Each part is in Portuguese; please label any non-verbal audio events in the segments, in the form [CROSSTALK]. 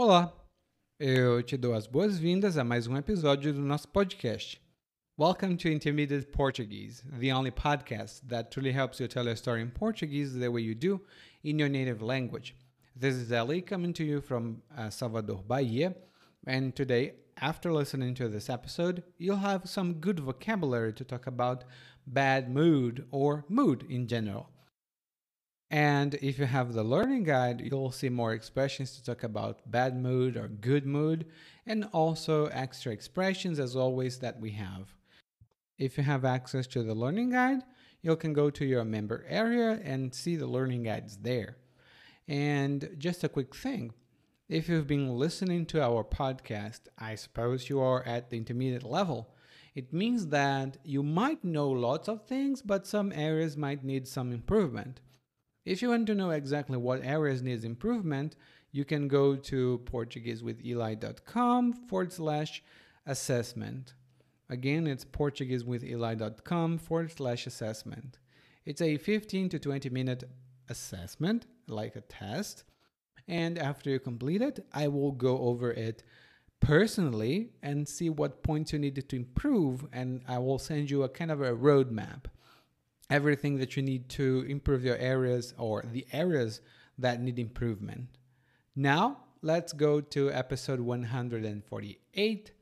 Olá, eu te dou as boas-vindas a mais um episódio do nosso podcast. Welcome to Intermediate Portuguese, the only podcast that truly helps you tell your story in Portuguese the way you do in your native language. This is Ali coming to you from uh, Salvador, Bahia, and today, after listening to this episode, you'll have some good vocabulary to talk about bad mood or mood in general. And if you have the learning guide, you'll see more expressions to talk about bad mood or good mood, and also extra expressions as always that we have. If you have access to the learning guide, you can go to your member area and see the learning guides there. And just a quick thing if you've been listening to our podcast, I suppose you are at the intermediate level. It means that you might know lots of things, but some areas might need some improvement. If you want to know exactly what areas needs improvement, you can go to portuguesewitheli.com forward slash assessment. Again, it's portuguesewitheli.com forward slash assessment. It's a 15 to 20 minute assessment, like a test. And after you complete it, I will go over it personally and see what points you needed to improve. And I will send you a kind of a roadmap everything that you need to improve your areas or the areas that need improvement. Now, let's go to episode 148,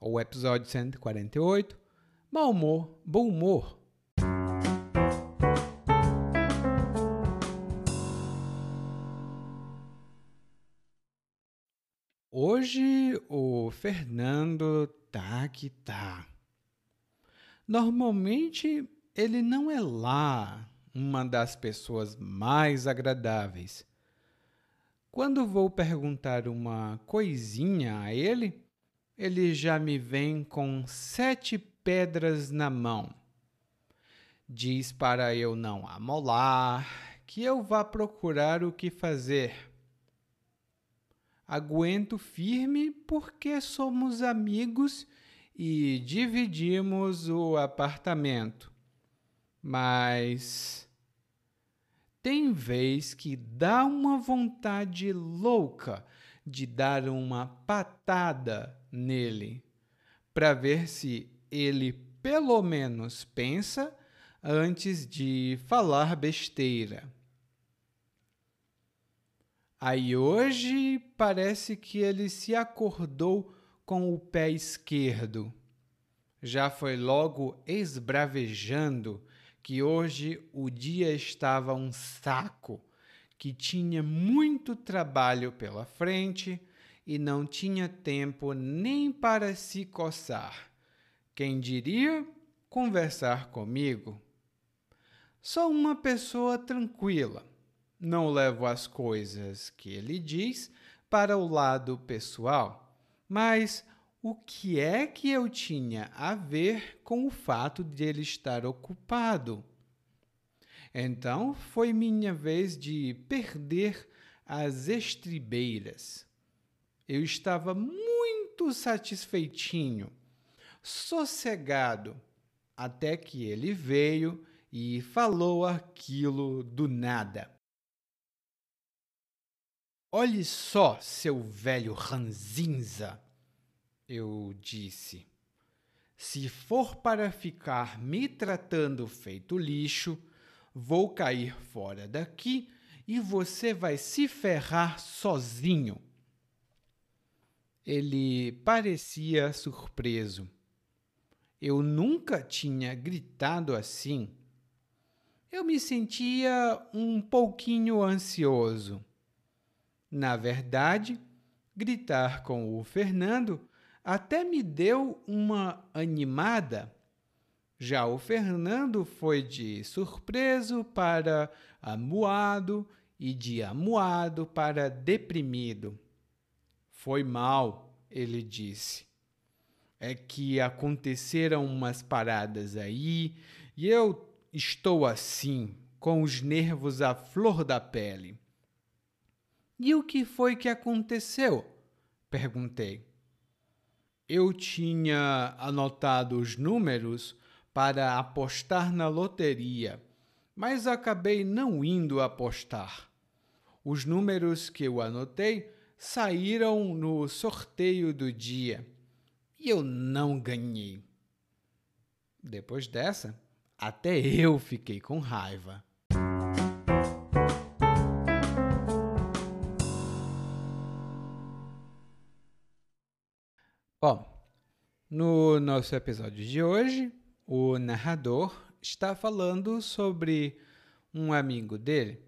ou episódio 148, Mau humor, bom humor. Hoje o Fernando tá que tá. Normalmente ele não é lá uma das pessoas mais agradáveis. Quando vou perguntar uma coisinha a ele, ele já me vem com sete pedras na mão. Diz para eu não amolar, que eu vá procurar o que fazer. Aguento firme porque somos amigos e dividimos o apartamento mas tem vez que dá uma vontade louca de dar uma patada nele para ver se ele pelo menos pensa antes de falar besteira. Aí hoje parece que ele se acordou com o pé esquerdo. Já foi logo esbravejando que hoje o dia estava um saco, que tinha muito trabalho pela frente e não tinha tempo nem para se coçar. Quem diria conversar comigo? Sou uma pessoa tranquila. Não levo as coisas que ele diz para o lado pessoal, mas o que é que eu tinha a ver com o fato de ele estar ocupado? Então foi minha vez de perder as estribeiras. Eu estava muito satisfeitinho, sossegado, até que ele veio e falou aquilo do nada. Olhe só, seu velho ranzinza! Eu disse. Se for para ficar me tratando feito lixo, vou cair fora daqui e você vai se ferrar sozinho. Ele parecia surpreso. Eu nunca tinha gritado assim. Eu me sentia um pouquinho ansioso. Na verdade, gritar com o Fernando até me deu uma animada. Já o Fernando foi de surpreso para amuado e de amuado para deprimido. Foi mal, ele disse. É que aconteceram umas paradas aí e eu estou assim, com os nervos à flor da pele. E o que foi que aconteceu? perguntei eu tinha anotado os números para apostar na loteria, mas acabei não indo apostar. Os números que eu anotei saíram no sorteio do dia e eu não ganhei. Depois dessa, até eu fiquei com raiva. Bom, no nosso episódio de hoje, o narrador está falando sobre um amigo dele.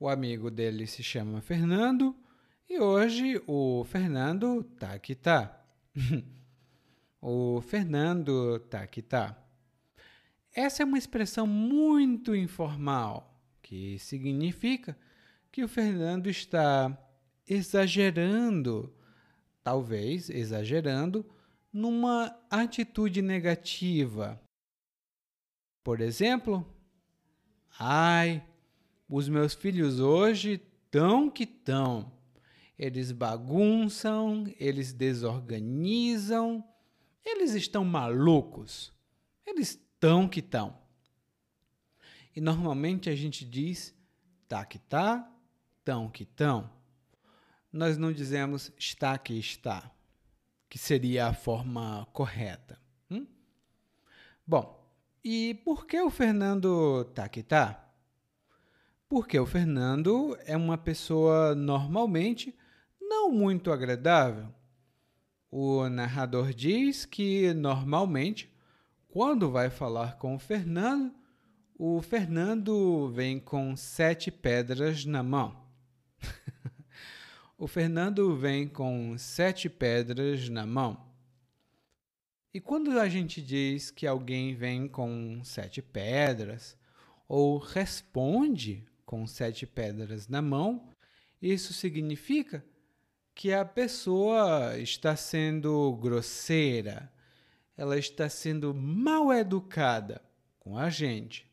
O amigo dele se chama Fernando e hoje o Fernando tá que tá. [LAUGHS] o Fernando tá que tá. Essa é uma expressão muito informal que significa que o Fernando está exagerando, talvez exagerando, numa atitude negativa. Por exemplo, ai, os meus filhos hoje tão que tão. Eles bagunçam, eles desorganizam, eles estão malucos. Eles tão que tão. E normalmente a gente diz tá que tá, tão que tão. Nós não dizemos está que está que seria a forma correta. Hum? Bom, e por que o Fernando tá que tá? Porque o Fernando é uma pessoa normalmente não muito agradável. O narrador diz que normalmente, quando vai falar com o Fernando, o Fernando vem com sete pedras na mão. [LAUGHS] o Fernando vem com sete pedras na mão. E quando a gente diz que alguém vem com sete pedras, ou responde com sete pedras na mão, isso significa que a pessoa está sendo grosseira, ela está sendo mal educada com a gente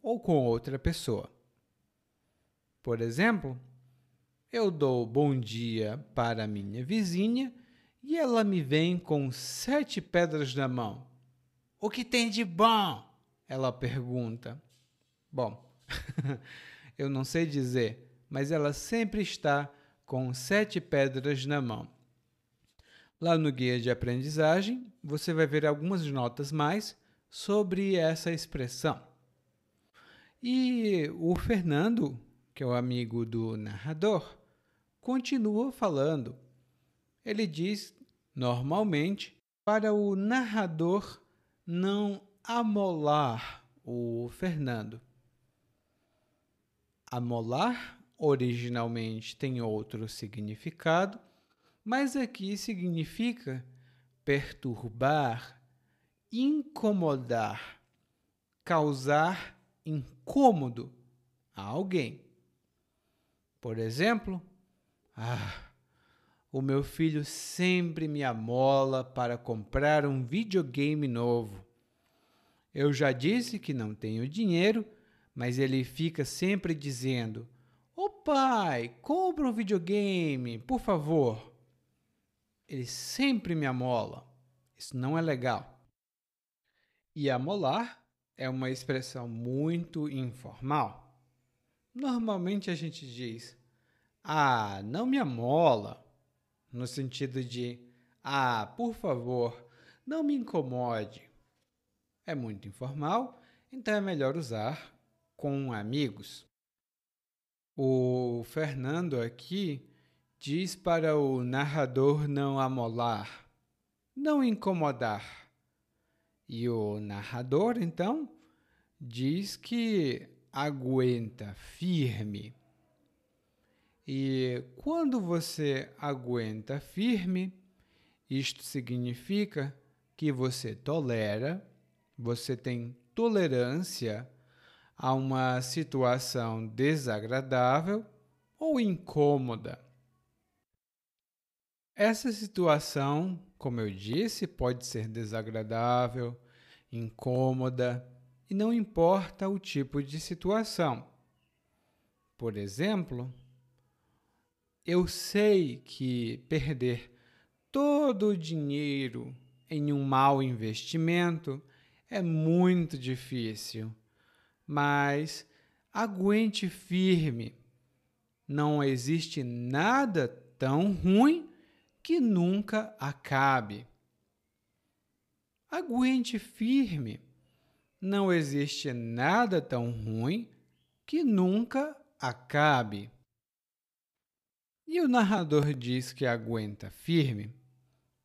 ou com outra pessoa. Por exemplo, eu dou bom dia para minha vizinha e ela me vem com sete pedras na mão. O que tem de bom? Ela pergunta. Bom, [LAUGHS] eu não sei dizer, mas ela sempre está com sete pedras na mão. Lá no guia de aprendizagem, você vai ver algumas notas mais sobre essa expressão. E o Fernando, que é o amigo do narrador, continua falando. Ele diz, normalmente, para o narrador não amolar o Fernando. Amolar originalmente tem outro significado, mas aqui significa perturbar, incomodar, causar incômodo a alguém. Por exemplo, ah, o meu filho sempre me amola para comprar um videogame novo. Eu já disse que não tenho dinheiro, mas ele fica sempre dizendo: Ô oh, pai, compra um videogame, por favor. Ele sempre me amola. Isso não é legal. E amolar é uma expressão muito informal. Normalmente a gente diz: ah, não me amola, no sentido de ah, por favor, não me incomode. É muito informal, então é melhor usar com amigos. O Fernando aqui diz para o narrador não amolar, não incomodar. E o narrador, então, diz que aguenta firme. E quando você aguenta firme, isto significa que você tolera, você tem tolerância a uma situação desagradável ou incômoda. Essa situação, como eu disse, pode ser desagradável, incômoda, e não importa o tipo de situação. Por exemplo, eu sei que perder todo o dinheiro em um mau investimento é muito difícil, mas aguente firme. Não existe nada tão ruim que nunca acabe. Aguente firme. Não existe nada tão ruim que nunca acabe. E o narrador diz que aguenta firme,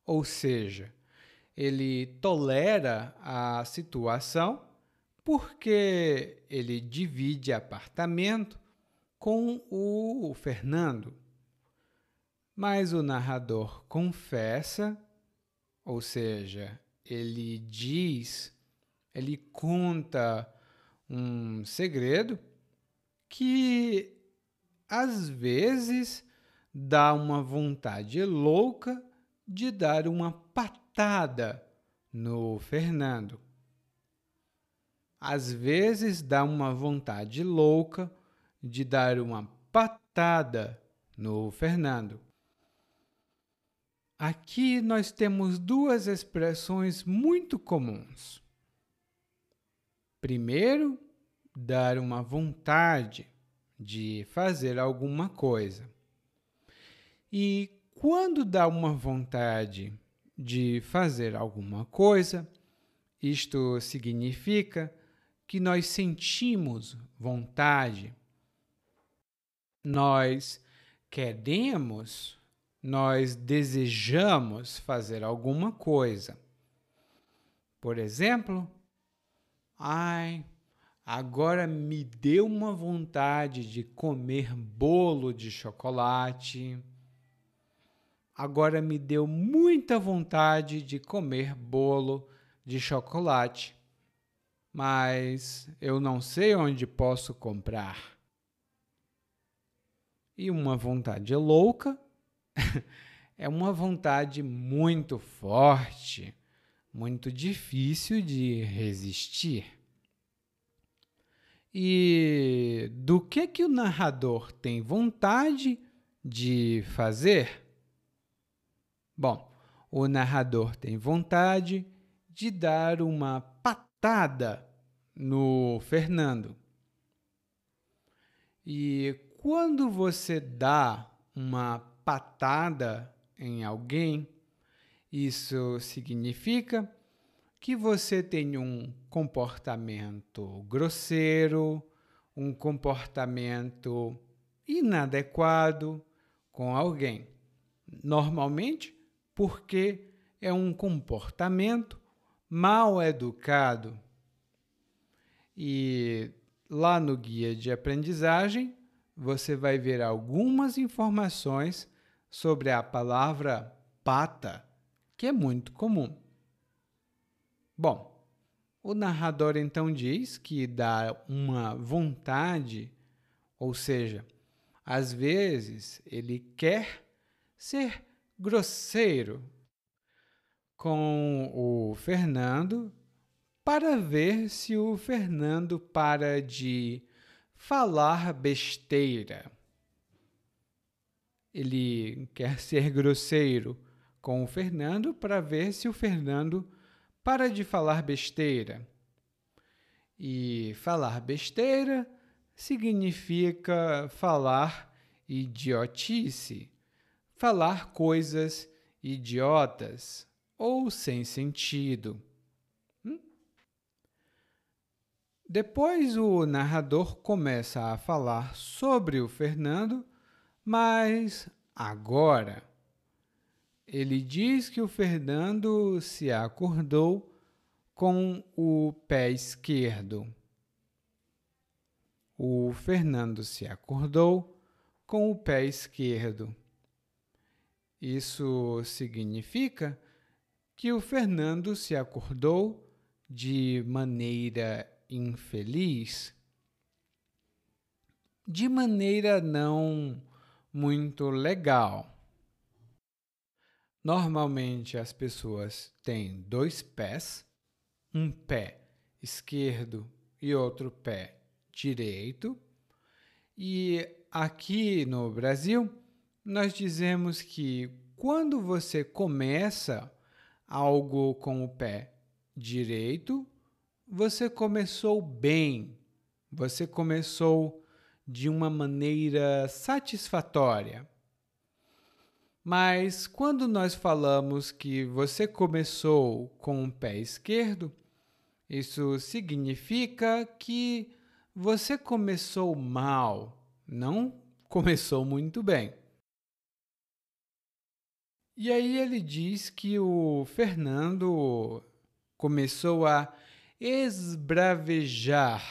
ou seja, ele tolera a situação porque ele divide apartamento com o Fernando. Mas o narrador confessa, ou seja, ele diz, ele conta um segredo que às vezes dá uma vontade louca de dar uma patada no Fernando. Às vezes dá uma vontade louca de dar uma patada no Fernando. Aqui nós temos duas expressões muito comuns. Primeiro, dar uma vontade de fazer alguma coisa. E quando dá uma vontade de fazer alguma coisa, isto significa que nós sentimos vontade, nós queremos, nós desejamos fazer alguma coisa. Por exemplo, ai, agora me deu uma vontade de comer bolo de chocolate. Agora me deu muita vontade de comer bolo de chocolate mas eu não sei onde posso comprar. E uma vontade louca [LAUGHS] é uma vontade muito forte, muito difícil de resistir. E do que que o narrador tem vontade de fazer? Bom, o narrador tem vontade de dar uma patada no Fernando. E quando você dá uma patada em alguém, isso significa que você tem um comportamento grosseiro, um comportamento inadequado com alguém. Normalmente porque é um comportamento mal educado. E lá no guia de aprendizagem, você vai ver algumas informações sobre a palavra pata, que é muito comum. Bom, o narrador então diz que dá uma vontade, ou seja, às vezes ele quer ser grosseiro com o Fernando para ver se o Fernando para de falar besteira. Ele quer ser grosseiro com o Fernando para ver se o Fernando para de falar besteira. E falar besteira significa falar idiotice, falar coisas idiotas ou sem sentido. Depois o narrador começa a falar sobre o Fernando, mas agora ele diz que o Fernando se acordou com o pé esquerdo. O Fernando se acordou com o pé esquerdo. Isso significa que o Fernando se acordou de maneira infeliz de maneira não muito legal. Normalmente as pessoas têm dois pés, um pé esquerdo e outro pé direito. E aqui no Brasil, nós dizemos que quando você começa algo com o pé direito, você começou bem, você começou de uma maneira satisfatória. Mas quando nós falamos que você começou com o pé esquerdo, isso significa que você começou mal, não começou muito bem. E aí ele diz que o Fernando começou a esbravejar.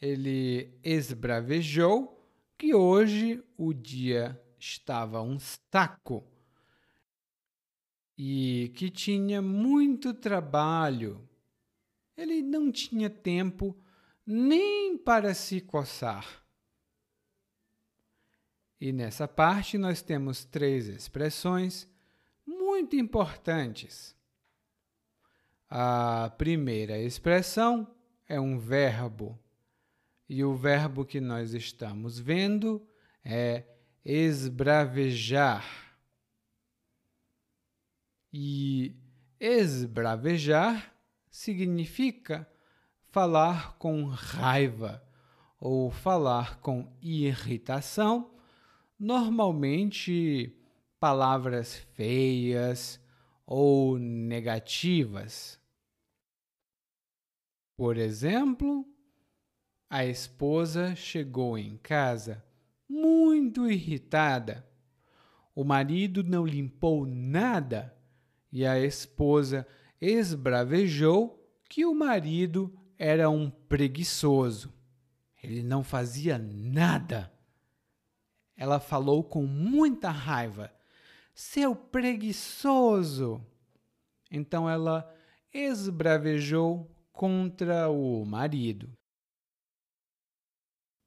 Ele esbravejou que hoje o dia estava um saco e que tinha muito trabalho. Ele não tinha tempo nem para se coçar. E nessa parte nós temos três expressões muito importantes. A primeira expressão é um verbo, e o verbo que nós estamos vendo é esbravejar. E esbravejar significa falar com raiva ou falar com irritação, normalmente palavras feias ou negativas. Por exemplo, a esposa chegou em casa muito irritada. O marido não limpou nada e a esposa esbravejou que o marido era um preguiçoso. Ele não fazia nada. Ela falou com muita raiva: Seu preguiçoso! Então ela esbravejou contra o marido.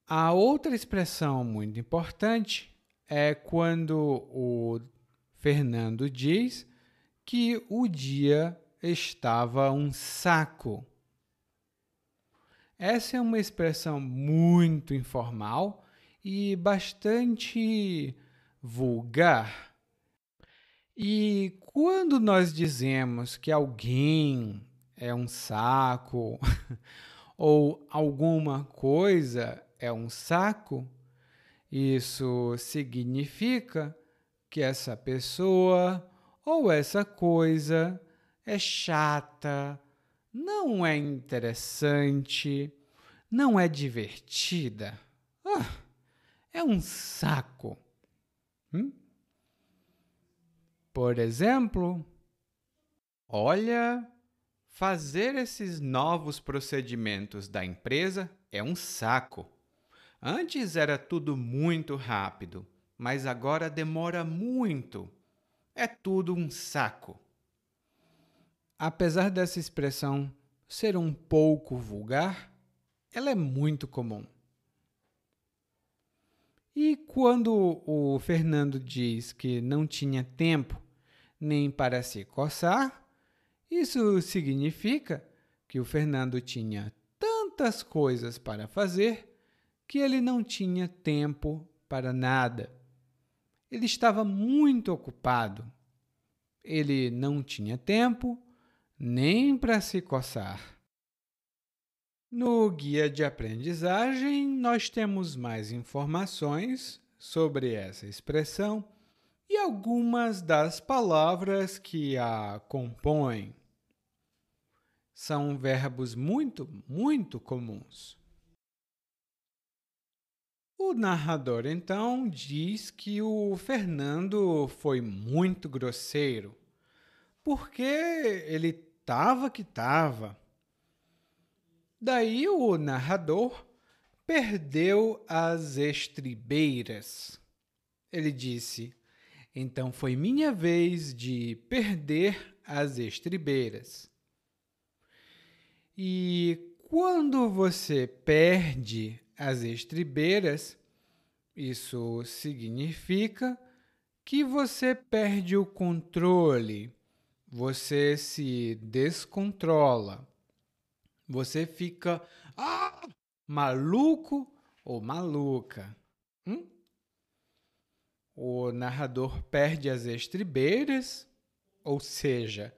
A outra expressão muito importante é quando o Fernando diz que o dia estava um saco. Essa é uma expressão muito informal e bastante vulgar. E quando nós dizemos que alguém é um saco [LAUGHS] ou alguma coisa é um saco, isso significa que essa pessoa ou essa coisa é chata, não é interessante, não é divertida. Ah, é um saco. Hum? Por exemplo, olha, fazer esses novos procedimentos da empresa é um saco. Antes era tudo muito rápido, mas agora demora muito. É tudo um saco. Apesar dessa expressão ser um pouco vulgar, ela é muito comum. E quando o Fernando diz que não tinha tempo nem para se coçar, isso significa que o Fernando tinha tantas coisas para fazer que ele não tinha tempo para nada. Ele estava muito ocupado. Ele não tinha tempo nem para se coçar. No guia de aprendizagem, nós temos mais informações sobre essa expressão e algumas das palavras que a compõem. São verbos muito, muito comuns. O narrador então diz que o Fernando foi muito grosseiro, porque ele estava que estava. Daí o narrador perdeu as estribeiras. Ele disse: Então foi minha vez de perder as estribeiras. E quando você perde as estribeiras, isso significa que você perde o controle, você se descontrola, você fica ah, maluco ou maluca. Hum? O narrador perde as estribeiras, ou seja,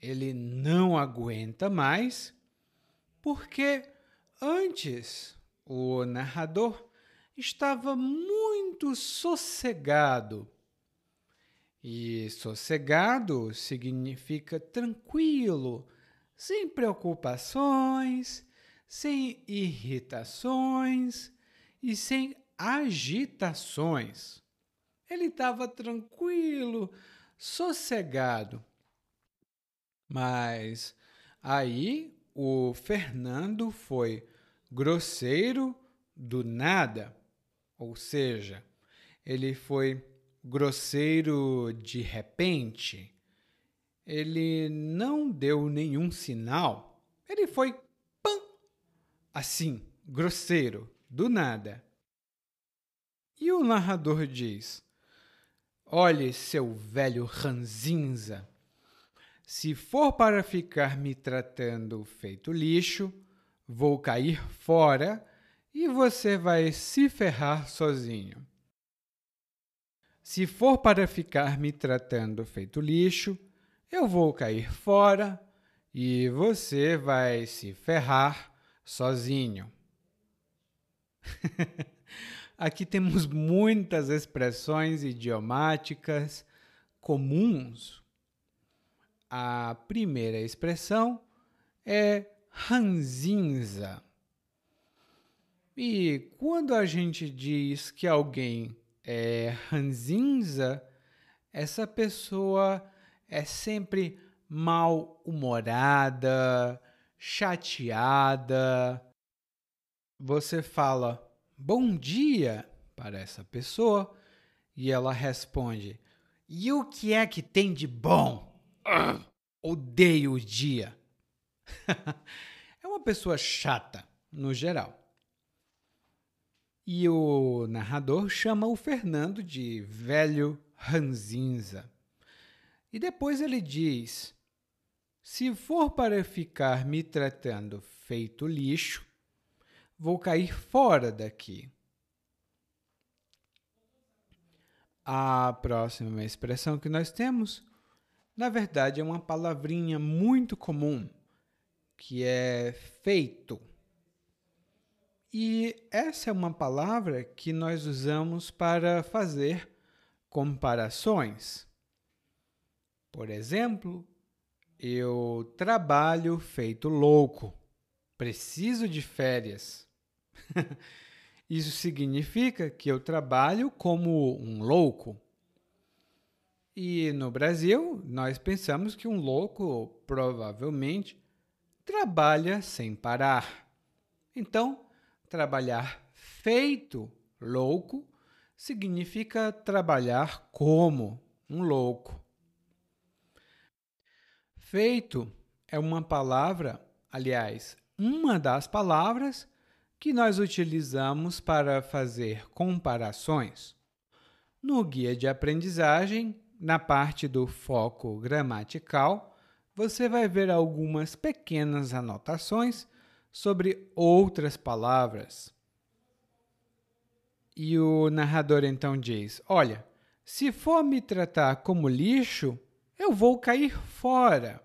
ele não aguenta mais, porque antes o narrador estava muito sossegado, E sossegado significa tranquilo, sem preocupações, sem irritações e sem agitações. Ele estava tranquilo, sossegado. Mas aí o Fernando foi grosseiro do nada, ou seja, ele foi grosseiro de repente. Ele não deu nenhum sinal. Ele foi pam, assim, grosseiro, do nada. E o narrador diz: Olhe, seu velho ranzinza, se for para ficar me tratando feito lixo, vou cair fora e você vai se ferrar sozinho. Se for para ficar me tratando feito lixo, eu vou cair fora e você vai se ferrar sozinho. [LAUGHS] Aqui temos muitas expressões idiomáticas comuns. A primeira expressão é ranzinza. E quando a gente diz que alguém é ranzinza, essa pessoa é sempre mal-humorada, chateada. Você fala bom dia para essa pessoa e ela responde: E o que é que tem de bom? Uh, odeio o dia. [LAUGHS] é uma pessoa chata, no geral. E o narrador chama o Fernando de velho ranzinza. E depois ele diz: Se for para ficar me tratando feito lixo, vou cair fora daqui. A próxima expressão que nós temos, na verdade, é uma palavrinha muito comum, que é feito. E essa é uma palavra que nós usamos para fazer comparações. Por exemplo, eu trabalho feito louco, preciso de férias. [LAUGHS] Isso significa que eu trabalho como um louco. E no Brasil, nós pensamos que um louco provavelmente trabalha sem parar. Então, Trabalhar feito louco significa trabalhar como um louco. Feito é uma palavra, aliás, uma das palavras que nós utilizamos para fazer comparações. No guia de aprendizagem, na parte do foco gramatical, você vai ver algumas pequenas anotações sobre outras palavras. E o narrador então diz: Olha, se for me tratar como lixo, eu vou cair fora.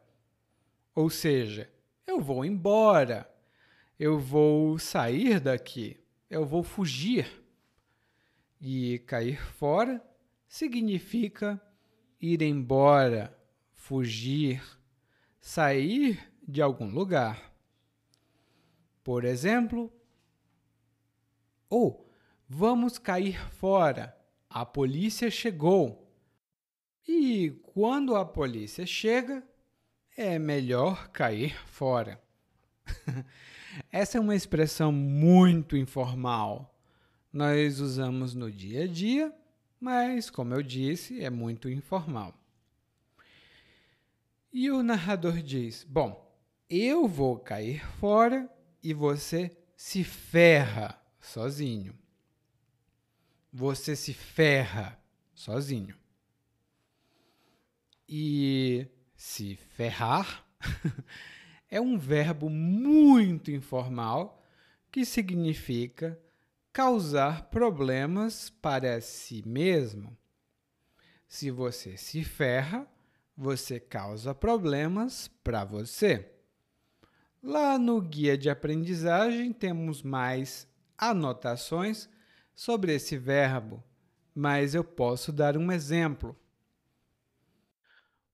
Ou seja, eu vou embora, eu vou sair daqui, eu vou fugir. E cair fora significa ir embora, fugir, sair de algum lugar por exemplo, ou vamos cair fora, a polícia chegou. E quando a polícia chega, é melhor cair fora. [LAUGHS] Essa é uma expressão muito informal. Nós usamos no dia a dia, mas, como eu disse, é muito informal. E o narrador diz: Bom, eu vou cair fora e você se ferra sozinho. Você se ferra sozinho. E se ferrar [LAUGHS] é um verbo muito informal que significa causar problemas para si mesmo. Se você se ferra, você causa problemas para você. Lá no guia de aprendizagem temos mais anotações sobre esse verbo, mas eu posso dar um exemplo.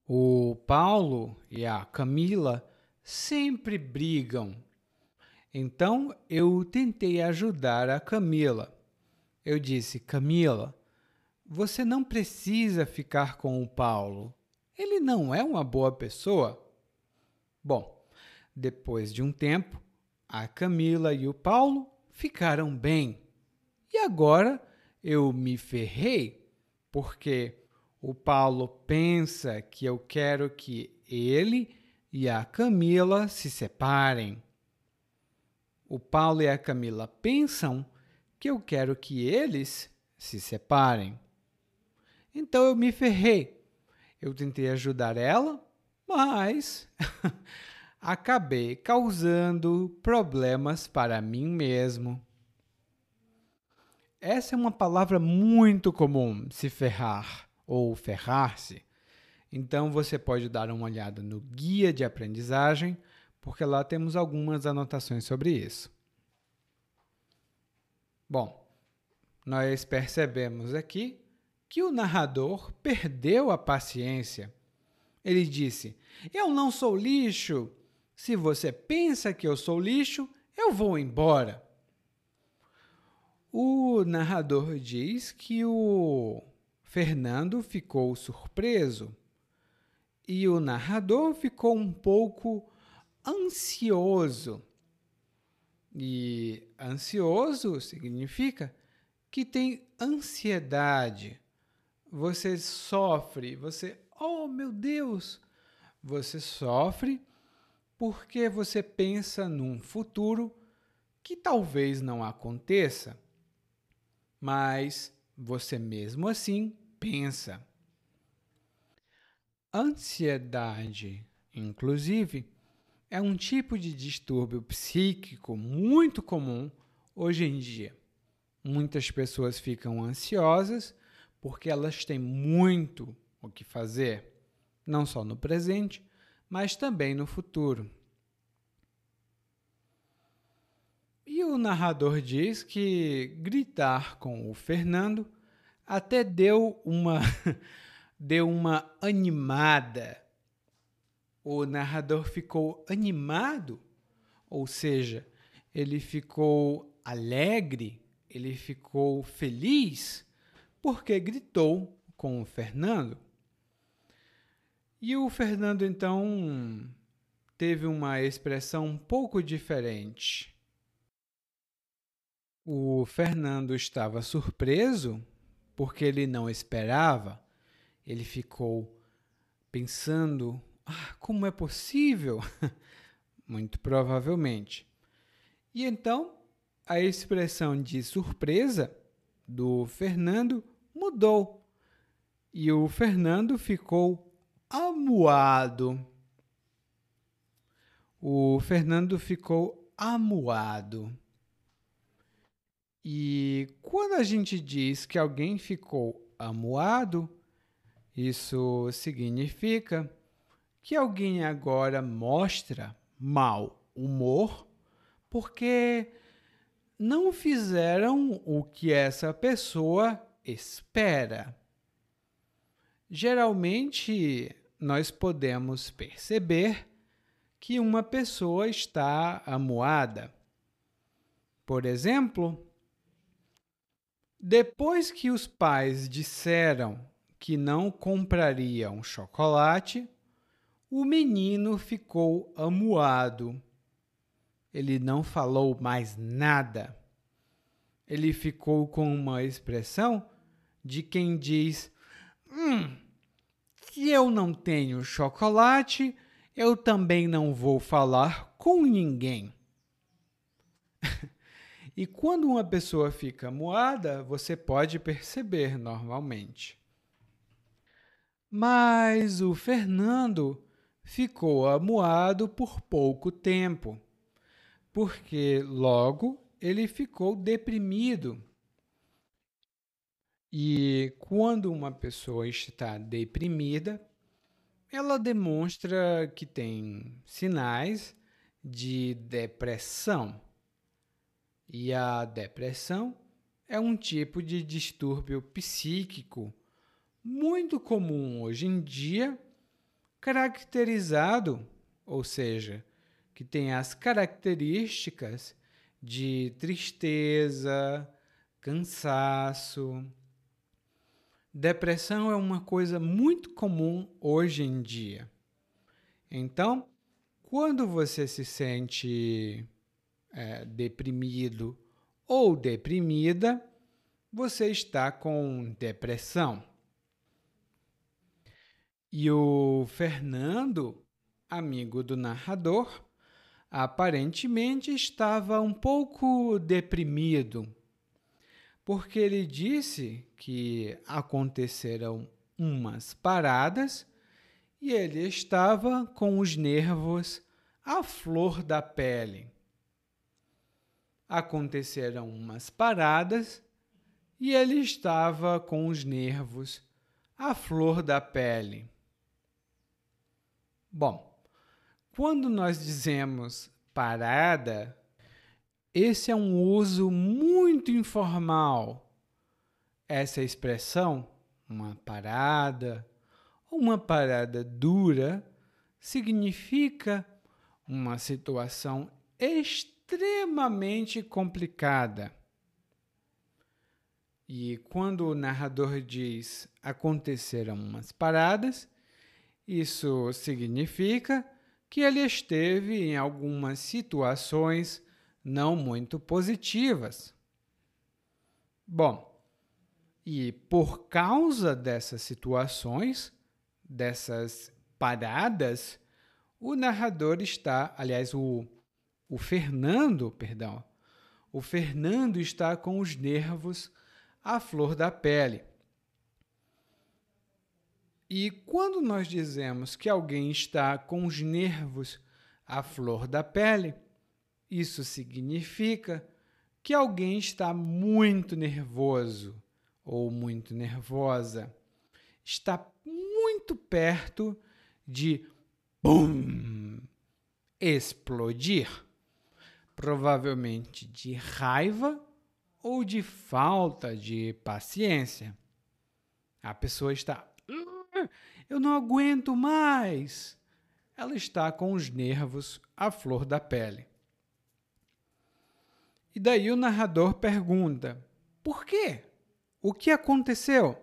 O Paulo e a Camila sempre brigam. Então eu tentei ajudar a Camila. Eu disse: Camila, você não precisa ficar com o Paulo. Ele não é uma boa pessoa. Bom, depois de um tempo, a Camila e o Paulo ficaram bem. E agora eu me ferrei, porque o Paulo pensa que eu quero que ele e a Camila se separem. O Paulo e a Camila pensam que eu quero que eles se separem. Então eu me ferrei. Eu tentei ajudar ela, mas [LAUGHS] acabei causando problemas para mim mesmo. Essa é uma palavra muito comum, se ferrar ou ferrar-se. Então você pode dar uma olhada no guia de aprendizagem, porque lá temos algumas anotações sobre isso. Bom, nós percebemos aqui que o narrador perdeu a paciência. Ele disse: Eu não sou lixo, se você pensa que eu sou lixo, eu vou embora. O narrador diz que o Fernando ficou surpreso e o narrador ficou um pouco ansioso. E ansioso significa que tem ansiedade. Você sofre, você, oh meu Deus, você sofre porque você pensa num futuro que talvez não aconteça, mas você mesmo assim pensa. Ansiedade, inclusive, é um tipo de distúrbio psíquico muito comum hoje em dia. Muitas pessoas ficam ansiosas porque elas têm muito o que fazer, não só no presente, mas também no futuro. E o narrador diz que gritar com o Fernando até deu uma [LAUGHS] deu uma animada. O narrador ficou animado, ou seja, ele ficou alegre, ele ficou feliz porque gritou com o Fernando. E o Fernando então teve uma expressão um pouco diferente. O Fernando estava surpreso porque ele não esperava. Ele ficou pensando: ah, como é possível? [LAUGHS] Muito provavelmente. E então a expressão de surpresa do Fernando mudou. E o Fernando ficou amuado. O Fernando ficou amuado. E quando a gente diz que alguém ficou amuado, isso significa que alguém agora mostra mau humor porque não fizeram o que essa pessoa espera. Geralmente, nós podemos perceber que uma pessoa está amuada. Por exemplo, depois que os pais disseram que não comprariam chocolate, o menino ficou amuado. Ele não falou mais nada. Ele ficou com uma expressão de quem diz: Hum, se eu não tenho chocolate, eu também não vou falar com ninguém. E quando uma pessoa fica moada, você pode perceber normalmente. Mas o Fernando ficou amuado por pouco tempo, porque logo ele ficou deprimido e quando uma pessoa está deprimida, ela demonstra que tem sinais de depressão. E a depressão é um tipo de distúrbio psíquico muito comum hoje em dia caracterizado, ou seja, que tem as características de tristeza, cansaço. Depressão é uma coisa muito comum hoje em dia. Então, quando você se sente é, deprimido ou deprimida, você está com depressão. E o Fernando, amigo do narrador, aparentemente estava um pouco deprimido, porque ele disse que aconteceram umas paradas e ele estava com os nervos à flor da pele. Aconteceram umas paradas e ele estava com os nervos à flor da pele. Bom, quando nós dizemos parada, esse é um uso muito informal. Essa expressão, uma parada, uma parada dura, significa uma situação extremamente complicada. E quando o narrador diz aconteceram umas paradas, isso significa que ele esteve em algumas situações não muito positivas. Bom, e por causa dessas situações, dessas paradas, o narrador está, aliás, o, o Fernando, perdão, o Fernando está com os nervos à flor da pele. E quando nós dizemos que alguém está com os nervos à flor da pele, isso significa que alguém está muito nervoso ou muito nervosa. Está muito perto de bum, explodir. Provavelmente de raiva ou de falta de paciência. A pessoa está eu não aguento mais. Ela está com os nervos à flor da pele. E daí o narrador pergunta: Por quê? O que aconteceu?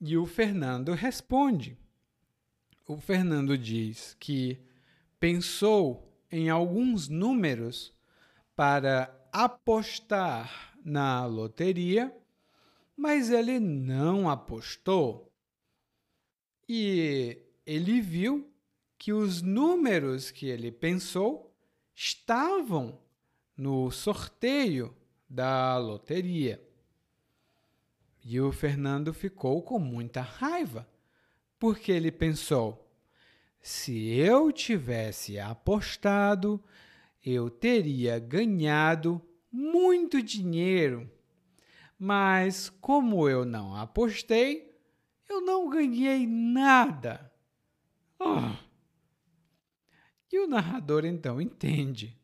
E o Fernando responde. O Fernando diz que pensou em alguns números para apostar na loteria mas ele não apostou. E ele viu que os números que ele pensou estavam no sorteio da loteria. E o Fernando ficou com muita raiva, porque ele pensou: se eu tivesse apostado, eu teria ganhado muito dinheiro mas como eu não apostei, eu não ganhei nada. Oh. E o narrador então entende.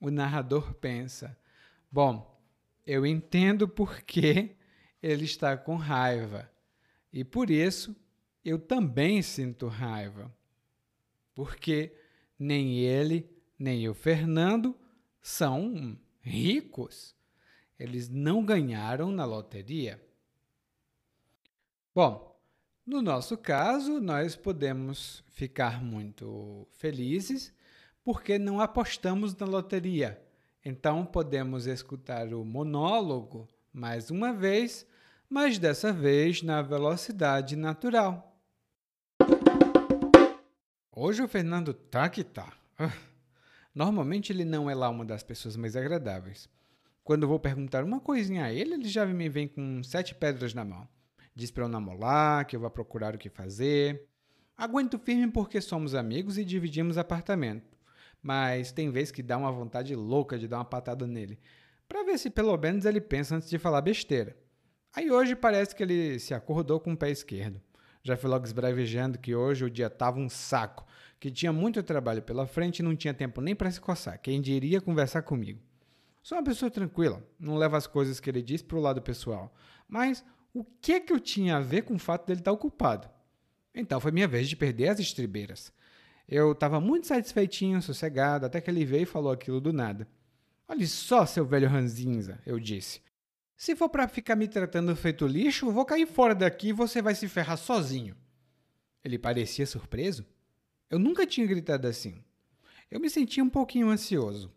O narrador pensa: bom, eu entendo por que ele está com raiva e por isso eu também sinto raiva. Porque nem ele, nem o Fernando são ricos. Eles não ganharam na loteria. Bom, no nosso caso, nós podemos ficar muito felizes porque não apostamos na loteria. Então, podemos escutar o monólogo mais uma vez, mas dessa vez na velocidade natural. Hoje o Fernando tá que tá. Ah, normalmente ele não é lá uma das pessoas mais agradáveis. Quando vou perguntar uma coisinha a ele, ele já me vem com sete pedras na mão. Diz para eu namorar, que eu vou procurar o que fazer. Aguento firme porque somos amigos e dividimos apartamento. Mas tem vezes que dá uma vontade louca de dar uma patada nele, para ver se pelo menos ele pensa antes de falar besteira. Aí hoje parece que ele se acordou com o pé esquerdo. Já fui logo esbravejando que hoje o dia tava um saco, que tinha muito trabalho pela frente e não tinha tempo nem para se coçar. Quem diria conversar comigo? Sou uma pessoa tranquila, não levo as coisas que ele diz para o lado pessoal. Mas o que é que eu tinha a ver com o fato dele estar ocupado? Então foi minha vez de perder as estribeiras. Eu estava muito satisfeitinho, sossegado, até que ele veio e falou aquilo do nada. Olhe só, seu velho ranzinza, eu disse. Se for para ficar me tratando feito lixo, vou cair fora daqui e você vai se ferrar sozinho. Ele parecia surpreso. Eu nunca tinha gritado assim. Eu me sentia um pouquinho ansioso.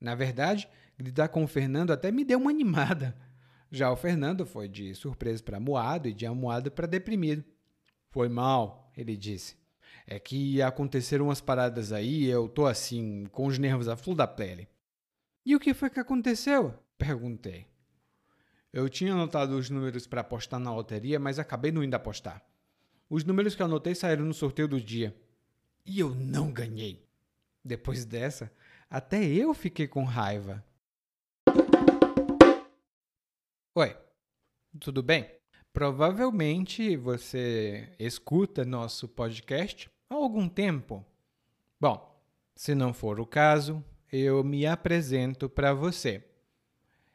Na verdade, gritar com o Fernando até me deu uma animada. Já o Fernando foi de surpresa para moado e de amuado para deprimido. Foi mal, ele disse. É que aconteceram umas paradas aí, eu tô assim, com os nervos à flor da pele. E o que foi que aconteceu? Perguntei. Eu tinha anotado os números para apostar na loteria, mas acabei não indo apostar. Os números que anotei saíram no sorteio do dia. E eu não ganhei. Depois dessa, até eu fiquei com raiva. Oi, tudo bem? Provavelmente você escuta nosso podcast há algum tempo. Bom, se não for o caso, eu me apresento para você.